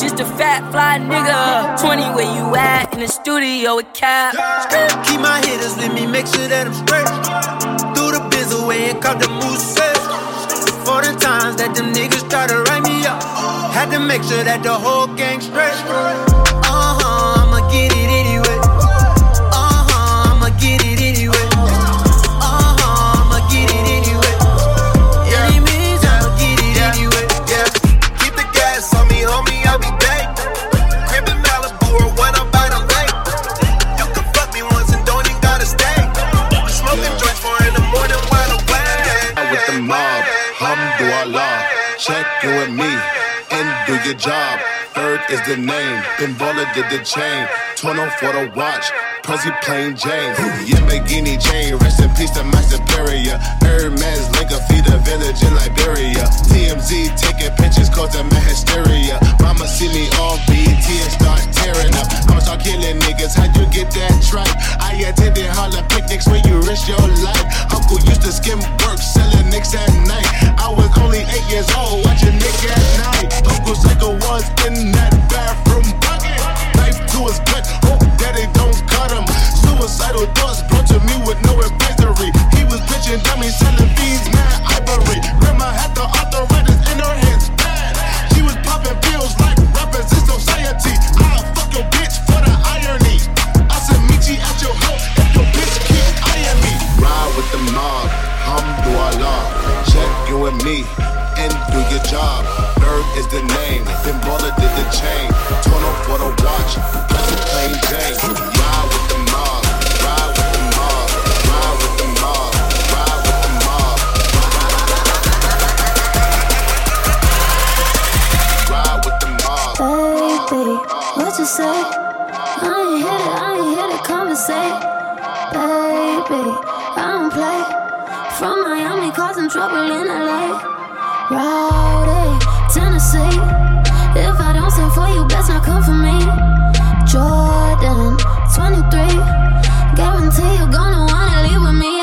Just a fat fly nigga. 20 where you at in the studio with Cap. Keep my hitters with me, make sure that I'm straight. Through the biz away and caught the moose For the times that them niggas try to write me up. Had to make sure that the whole gang straight. Is the name, then baller did the chain. Tono for the watch, Prezi plain Jane. Yeah, Begini chain, rest in peace to my superior. Hermes link a feed a village in Liberia. TMZ taking pictures causing my hysteria. Mama see me on BET and start tearing up. I'ma start killing niggas, how'd you get that tripe? I attended Harlem picnics where you risk your life. Uncle used to skim work, selling nicks at night. I was only eight years old, watching Nick at Nite. Uncle Psycho was in that bathroom From Miami, causing trouble in LA. Rowdy, Tennessee. If I don't sing for you, best not come for me. Jordan, 23. Guarantee you're gonna wanna leave with me.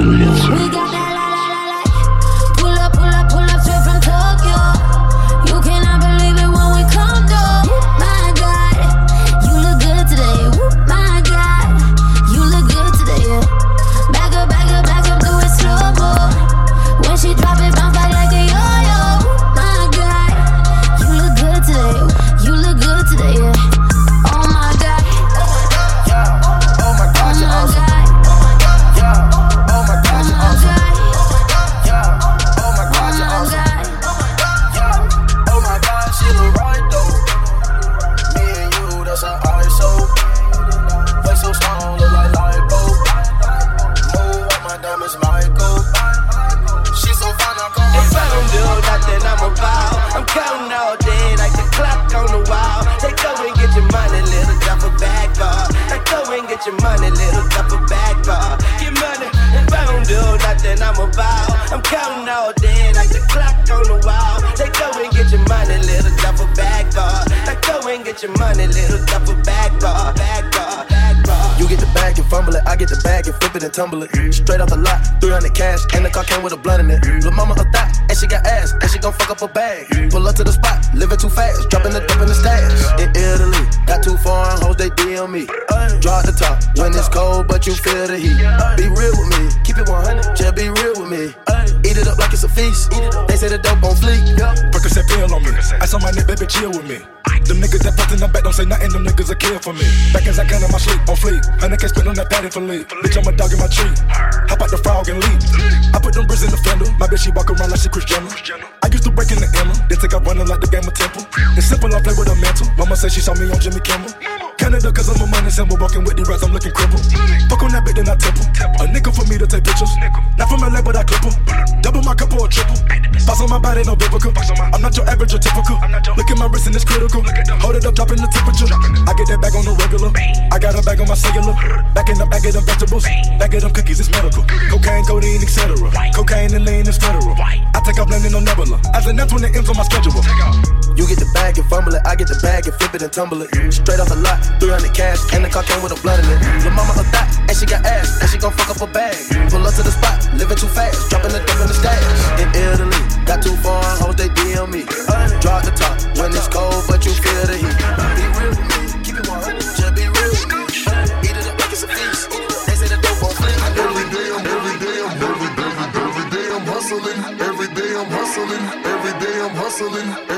All the hits the ether. tumble it. Straight off the lot, 300 cash, and the car came with a blunt in it. Lil' mama a thot, and she got ass, and she gon' fuck up a bag. Pull up to the spot, living too fast, dropping the dope in the stash. In Italy, got too foreign hoes, they DM me. Draw the top when it's cold, but you feel the heat. Be real with me, keep it 100, just be real with me. Eat it up like it's a feast. They say the dope on fleek. Percocet pill on me. I saw my neck, baby, chill with me. Them niggas that put in the back don't say nothing, them niggas are kill for me. Back as I can in my sleep, on fleek. Honey can't spit on that padding for leave. Bitch, I'm a dog in my tree. Hop out the frog and leave. I put them bricks in the fender. My bitch, she walk around like she Kris Jenner. I used to break in the Emma. Then take up running like the game of Temple. It's simple, I play with a mantle. Mama say she saw me on Jimmy Kimmel. Canada, cause I'm a money symbol. Walking with the rats, I'm looking crippled. Fuck on that bitch, then I temple. A nickel for me to take pictures. Not from LA, but I clip Double my cup or triple. Boss on my body, no biblical. I'm not your average or typical. Look at my wrist and it's critical. Hold it up, dropping the temperature. I get that bag on the regular. I got a bag on my cellular. Back in the bag of them vegetables. Back of them cookies, it's medical. Cocaine, codeine, etc. Cocaine and lean is federal. I take off landing on Nebula. As an that's when it ends on my schedule. You get the bag and fumble it. I get the bag and flip it and tumble it. Straight off the lot, 300 cash, and the car came with a blood in it. Your mama a thot, and she got ass, and she gon' fuck up a bag. Pull up to the spot, living too fast, dropping the dope in the stash. In Italy, got too far, hoes they DM me. Drop the top when it's cold, but you feel the heat. Be real keep it 100, just be real a. They say the. Every day I'm, every day I'm, every day I'm hustling. Every day I'm hustling. Every day I'm hustling.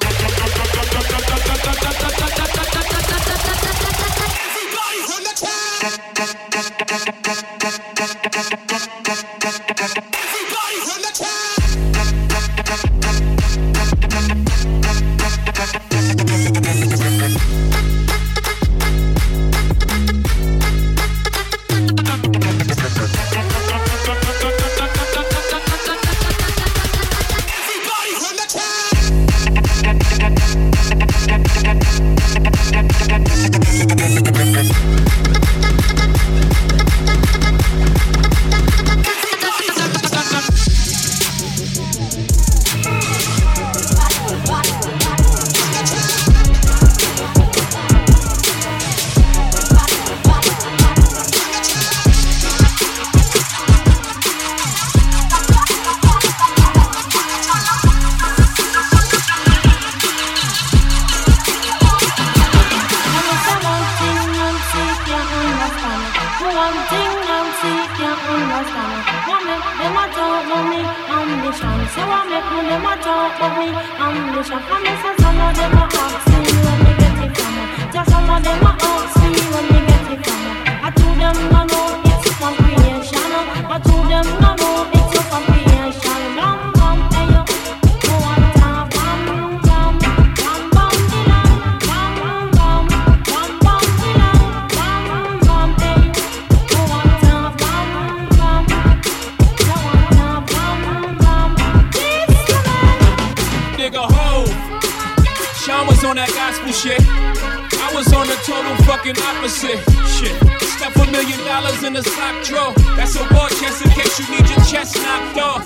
Sean was on that gospel shit. I was on the total fucking opposite. Shit. Stuff a million dollars in a sock drawer. That's a war chest in case you need your chest knocked off.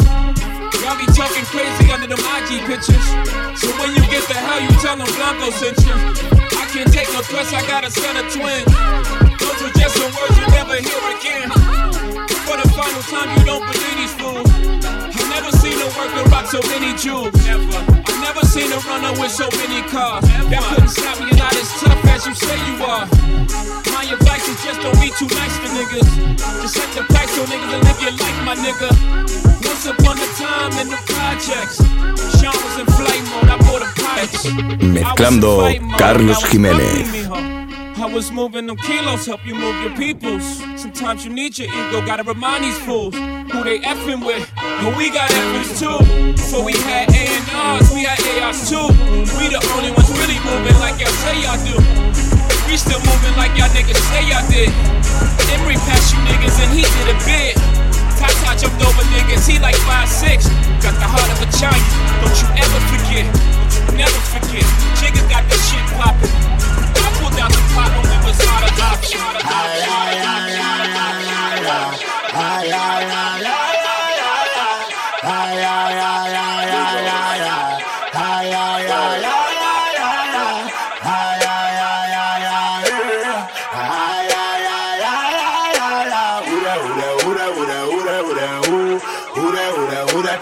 Y'all be talking crazy under them IG pictures. So when you get the hell, you tell them Blanco sent you. I can't take no threats, I got a son of twins. Those were just some words you never hear again. For the final time, you don't believe these fools. I never seen a worker rock so many jewels. Never. Never seen a runner with so many cars. That couldn't stop me, you're not as tough as you say you are. My advice is just don't be too nice to niggas. Just set the on niggas and live your life, my nigga. Once upon a time in the projects, Sean was in flight mode, I bought a. Mezclando Carlos Jiménez. I was moving them kilos, help you move your peoples. Sometimes you need your ego, gotta remind these fools who they effing with. But we got effings too. Before we had A&Rs, we had ARs too. We the only ones really moving like y'all say y'all do. We still moving like y'all niggas say y'all did. Emery passed you niggas and he did a bit. Tata jumped over niggas, he like 5'6. Got the heart of a giant, don't you ever forget. Don't you never forget. Jigga got this shit poppin'. Out the when we was out of option.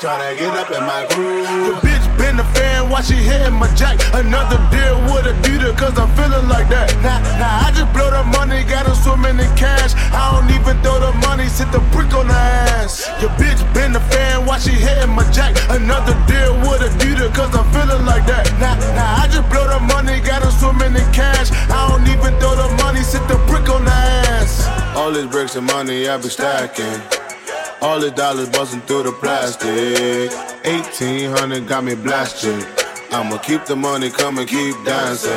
Tryna get up in my groove. She hitting my jack. Another deal with a beater, cause I'm feeling like that. Now, now I just blow the money, got her swimming in cash. I don't even throw the money, sit the brick on the ass. Your bitch been a fan while she hitting my jack. Another deal with a beater, cause I'm feeling like that. Now, now I just blow the money, got her swimming in cash. I don't even throw the money, sit the brick on the ass. All these bricks of money I be stacking. All the dollars busting through the plastic. 1800 got me blasted. I'ma keep the money, coming, keep dancing.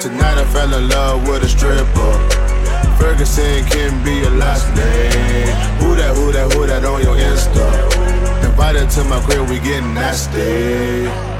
Tonight I fell in love with a stripper. Ferguson can be your last name. Who that, who that, who that on your Insta? Invited to my crib, we getting nasty.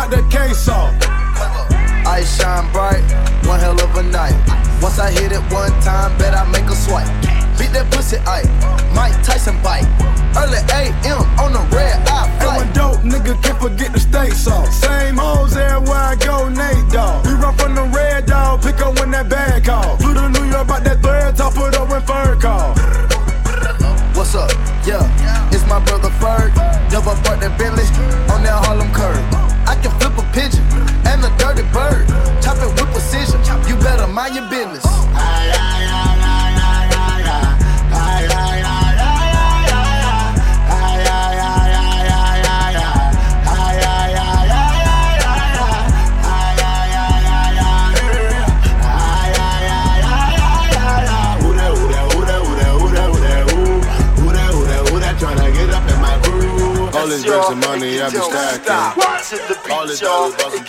Not that case off. I shine bright, one hell of a night. Once I hit it one time, bet I make a swipe. Beat that pussy, I Mike Tyson bite. Early AM on the red eye flight. when dope nigga can't forget the state sauce. Same hoes everywhere I go, Nate Dogg. We run from the red dog, pick up when that bag call. Flew to New York, bout that thread, top it up when fur call. What's up? Yeah, it's my brother Ferg. Double park that Bentley stacking.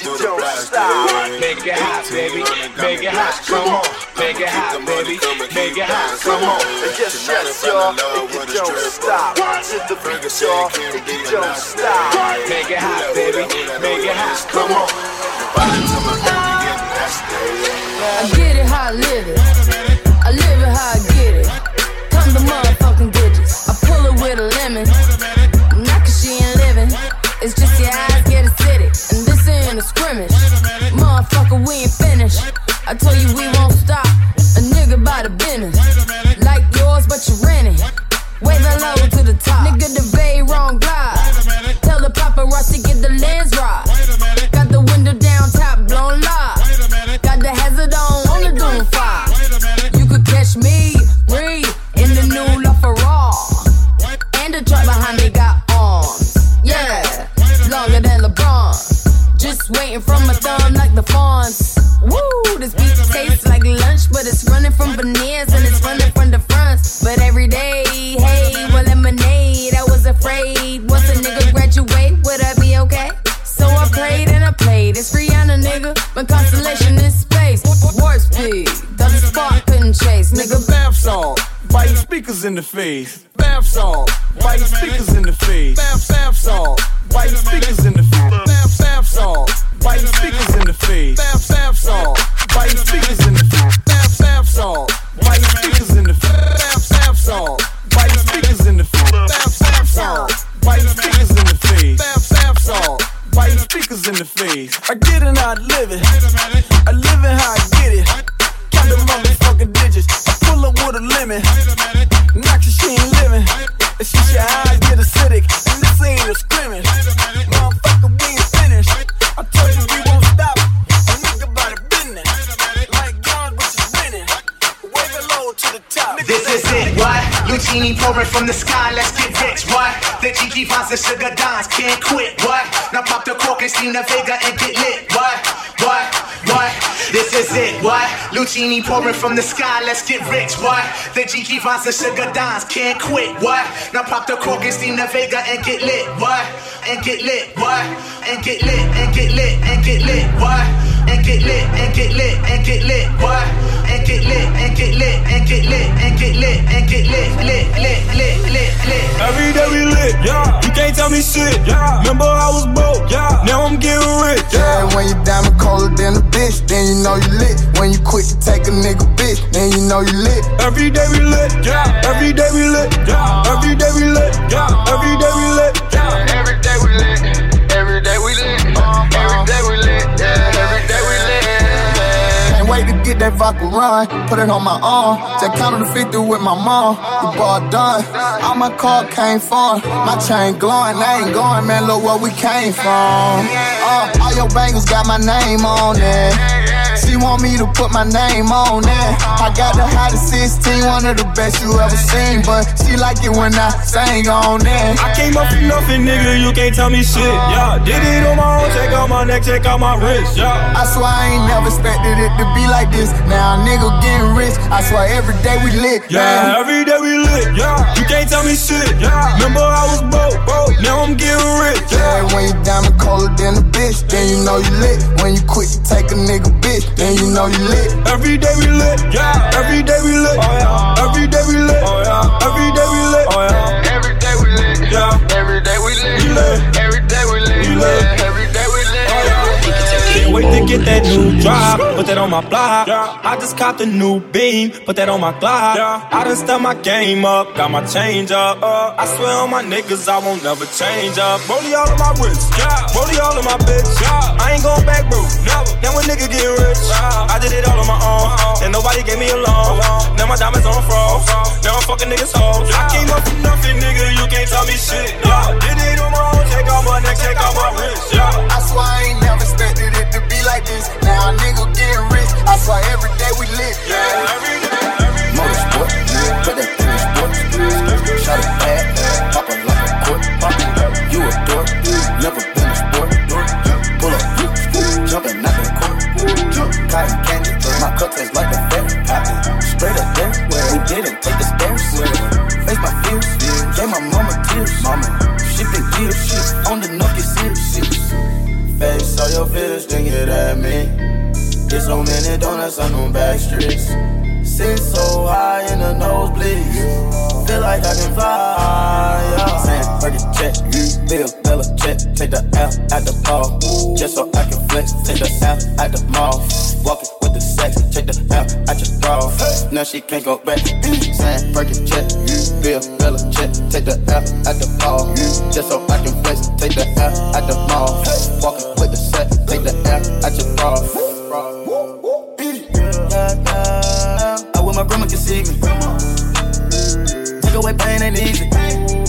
I told you we won't speakers in the face? Bath salt. Why you speakers in the face? Bath, bath salt. Why you speakers in the face? Bath, bath salt. Why you speakers in the face? Bath, bath salt. Why you speakers in the face? Bath, bath salt. Why you speakers in the face? Bath, bath salt. Why you speakers in the face? Bath, bath salt. Why you speakers in the face? Bath, bath salt. Why you speakers in the face? I get it, I live it. I live it how I get it. Count the motherfucking digits. I pull up with a lemon. This is it, what? Lucini pouring from the sky, let's get rich, what? The Gigi finds the sugar dimes, can't quit, what? Now pop the cork and steam the Vega and get lit, what? What? What? This is it, what? Lucini pouring from the sky, let's get rich, what? The Gigi finds the sugar dimes, can't quit, what? Now pop the cork and steam the Vega and get lit, what? And get lit, what? And get lit, and get lit, and get lit, what? And get lit, and get lit, and get lit, what? And get lit, and get lit, and get lit, and get lit, and get lit, lit, lit, lit, lit, lit. Every day we lit, yeah. You can't tell me shit, yeah. Remember I was broke, yeah. Now I'm getting rich, Yeah, when you diamond colder than a bitch, then you know you lit. When you quit to take a nigga bitch, then you know you lit. Every day we lit, yeah. Every day we lit, yeah. Every day we lit, yeah. Every day we lit, get that run. Put it on my arm. Take count of the 50 with my mom. The ball done. All my car came from. My chain glowing. I ain't going, man. Look where we came from. Uh, all your bangles got my name on it. She want me to put my name on it. I got the hottest 16, one of the best you ever seen. But she like it when I sing on it. I came up from nothing, nigga. You can't tell me shit, yeah. Did it on my own. Check out my neck, check out my wrist, yeah. I swear I ain't never expected it to be like this. Now a nigga getting rich. I swear every day we lit. Yeah, man. every day we lit, yeah. You can't tell me shit, yeah. Remember I was broke, broke. Now I'm getting rich, Yeah, when you diamond colder than a bitch, then you know you lit. When you quit to take a nigga bitch, then you know you lit. Every day we lit, yeah. Every day we lit, oh yeah. Get that new drop, put that on my block. I just copped a new beam, put that on my block. I done step my game up, got my change up. I swear on my niggas, I won't never change up. Rollie all of my wrist, rollie all of my bitch. I ain't going back, bro. Never. Now a nigga get rich, I did it all on my own, and nobody gave me a loan. Now my diamonds on froze, now I'm fucking niggas hoes. I came up from nothing, nigga, you can't tell me shit. Yeah, did it on my own, check out my neck, check out my wrist. Yeah. I swear I ain't never expected it to be like this. Now a nigga getting rich. I swear every day we lit. Yeah, every day. Motorsport, put that in the sport. Shot it bad, pop it like a court. You a L at the ball. Just so I can flex. Take the L at the mall. Walking with the sex. Take the L at your bra. Now she can't go back. Break a check. Bill, Bella check. Take the L at the ball. Just so I can flex. Take the L at the mall. Walking with the sex. Take the L at your bra. I wish my grandma could see me. Take away pain ain't easy.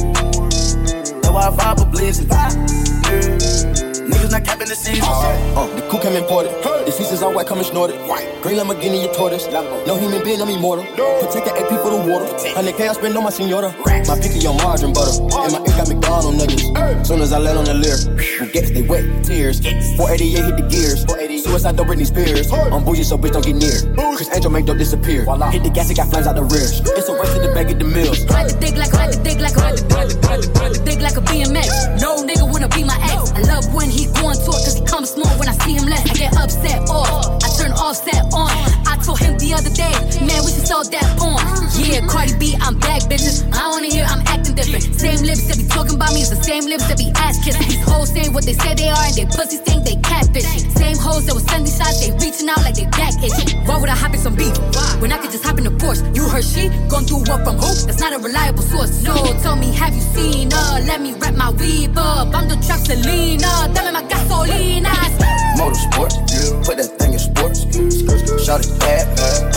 That's why I vibe for blizzard. Niggas not capping the season. Uh, the coup came imported. The seasons all white, coming snorted. Green Lamborghini, your tortoise. No human being, I'm immortal. Protect the AP for the water. 100K I spend on my senora. My picky on margarine butter. And my ink got McDonald's nuggets. Soon as I let on the lyre, who gets they wet tears. 488 hit the gears. Suicide don't Britney Spears. I'm bougie, so bitch don't get near. Criss Angel make dope disappear. Hit the gas, it got flames out the rear. It's a race to the bag of the mills. Ride the dick like, ride the dick like, ride the dick, ride the dick, ride the dick like a BMX. No nigga wanna be my ex. I love when he going to it, cause he comes small when I see him less. I get upset off. I turn offset on. I told him the other day, man, we should sell that porn. Yeah, Cardi B, I'm back, bitches. I wanna hear I'm acting different. Same lips that be talking about me is the same lips that be ass. These hoes saying what they say they are, and they pussies think they catfish. Same hoes that was sending shots, they reaching out like they back itching. Why would I hop in some beef? When I could just hop in the Porsche. You heard she gon' do what from who? That's not a reliable source. So tell me, have you seen her? Let me wrap my weave up. I'm the truck Selena. Uh, Dame my gasolina. Motorsport, put that thing in. Shout it bad,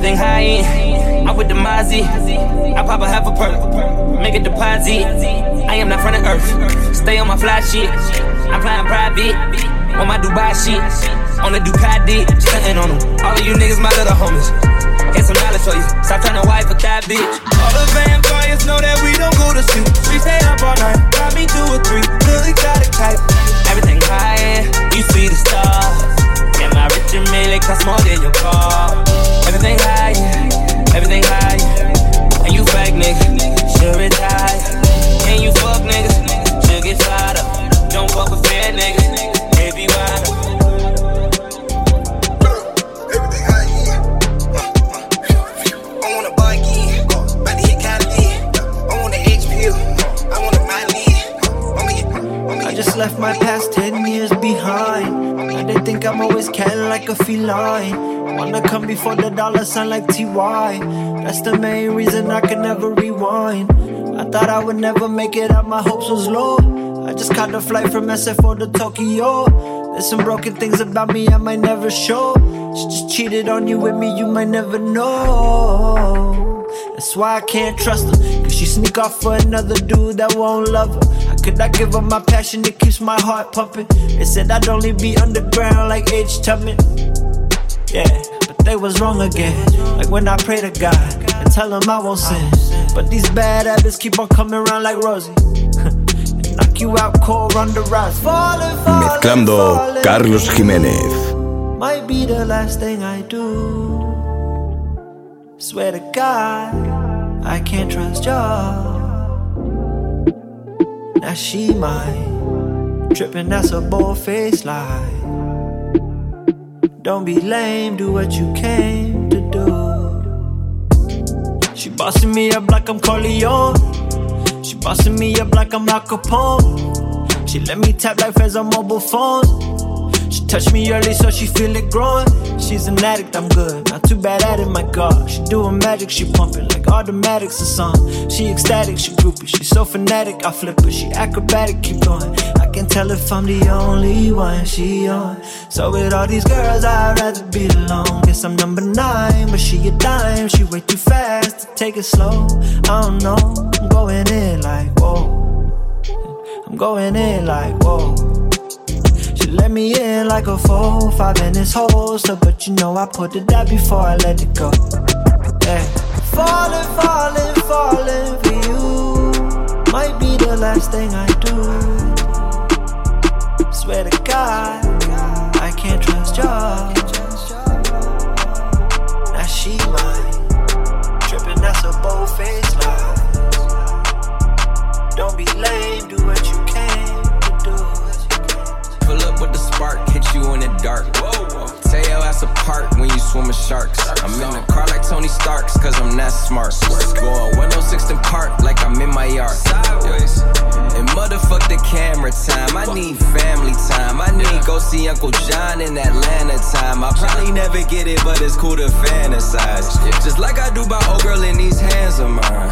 Everything high end. I'm with the Mozzie. I pop a half a perk. Make a deposit. I am not from the earth. Stay on my fly shit. I'm flying private. On my Dubai shit. On the Ducati. Stunting on them. All of you niggas, my little homies. Here's some knowledge for you. Stop trying to wife a that bitch. All the vampires know that we don't go to sleep. We stay up all night. Got me two or three. Little exotic type. Everything high end. You see the stars. Yeah, my rich and million cost more than your car. Everything high, everything high. And you fake nigga, should retire. And you fuck niggas, should get fired up. Don't fuck with fair niggas, they be wild. Uh, uh, uh, I want a buggy, about to hit Cali. I want an HP, I want a Miley. I just left my past 10 years behind. Think I'm always can like a feline. Wanna come before the dollar sign like TY. That's the main reason I can never rewind. I thought I would never make it out, my hopes was low. I just caught the flight from SFO to Tokyo. There's some broken things about me I might never show. She just cheated on you with me, you might never know. That's why I can't trust her. Cause she sneak off for another dude that won't love her. Could I give up my passion that keeps my heart pumping? They said I'd only be underground like H. Tubman. Yeah, but they was wrong again. Like when I pray to God and tell him I won't sin. But these bad habits keep on coming around like Rosie. Knock you out cold, run the rise. Falling, falling, Mezclando falling. Carlos Jiménez. Might be the last thing I do. Swear to God, I can't trust y'all. Now she might tripping, that's a bold face lie. Don't be lame, do what you came to do. She bossing me up like I'm Corleone. She bossing me up like I'm Al Capone. She let me tap like Fez on mobile phones. She touched me early, so she feel it growing. She's an addict, I'm good. Not too bad at it, my God. She doing magic, she pumping like automatics or something. She ecstatic, she groupie. She so fanatic, I flip her. She acrobatic, keep going. I can tell if I'm the only one she on. So with all these girls, I'd rather be alone. Guess I'm number nine, but she a dime. She way too fast to take it slow. I don't know, I'm going in like whoa. I'm going in like whoa. Let me in like a four, five in this holster, but you know I put it out before I let it go. Yeah. Falling, falling, falling for you might be the last thing I do. Swear to God, I can't trust y'all. Now she mine, tripping that's a bold face lie. Don't be lame, do spark, hit you in the dark. Tear your apart when you swim with sharks. I'm in the car like Tony Starks, cause I'm that smart. Going 106 and park like I'm in my yard. Sideways. And motherfuck the camera time. I need family time. I need go see Uncle John in Atlanta time. I probably never get it, but it's cool to fantasize. Just like I do by old girl in these hands of mine.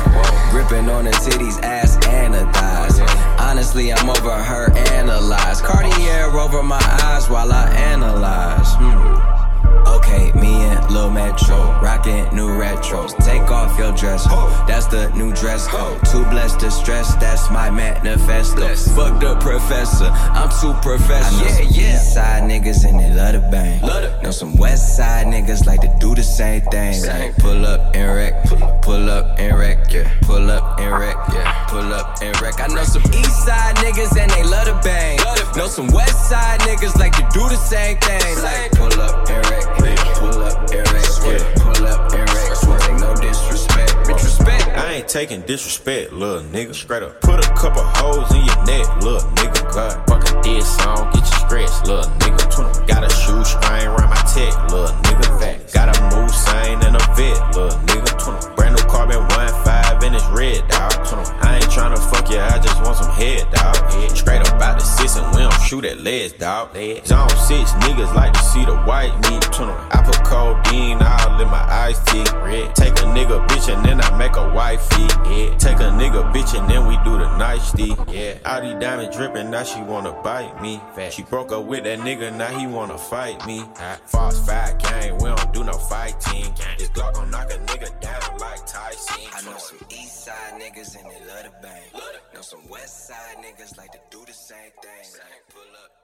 Gripping on the titties, ass and thighs. Honestly, I'm over her analyze. Cartier over my eyes while I analyze. Hmm. Okay, me and Lil Metro, rockin' new retros. Take off your dress, ho. That's the new dress code. Too blessed to stress, that's my manifesto. Fuck the professor, I'm too professional. I know some east side niggas and they love to bang. Know some west side niggas like to do the same thing. Like pull up and wreck, pull up and wreck, yeah. Pull up and wreck, yeah. Pull up and wreck. I know some east side niggas and they love to bang. Know some west side niggas like to do the same thing. Like pull up and wreck, Pull up yeah. Pull up and wreck. Take no disrespect, bitch respect. I ain't taking disrespect, little nigga. Straight up. Put a couple holes in your neck, little nigga. God, fucking this song, get you stretched, little nigga. Got a shoe string around my tech, little nigga. Got a move sign and a vet, little nigga. Brand new carbon one five and it's red, dog. I ain't tryna fuck you, I just want some head, dog. Straight up out the six and we don't shoot at legs, dog. Zone six niggas like to see the white meat. I put codeine all in my iced tea. Take a nigga bitch and then I make a wifey. Yeah. Take a nigga bitch and then we do the nicety. Yeah. All these diamonds dripping, now she wanna bite me. She broke up with that nigga, now he wanna fight me. False fight gang, we don't do no fighting. This Glock gon' knock a nigga down like Tyson. I know east side niggas and they love to bang. Know some west side niggas like to do the same thing. Pull up.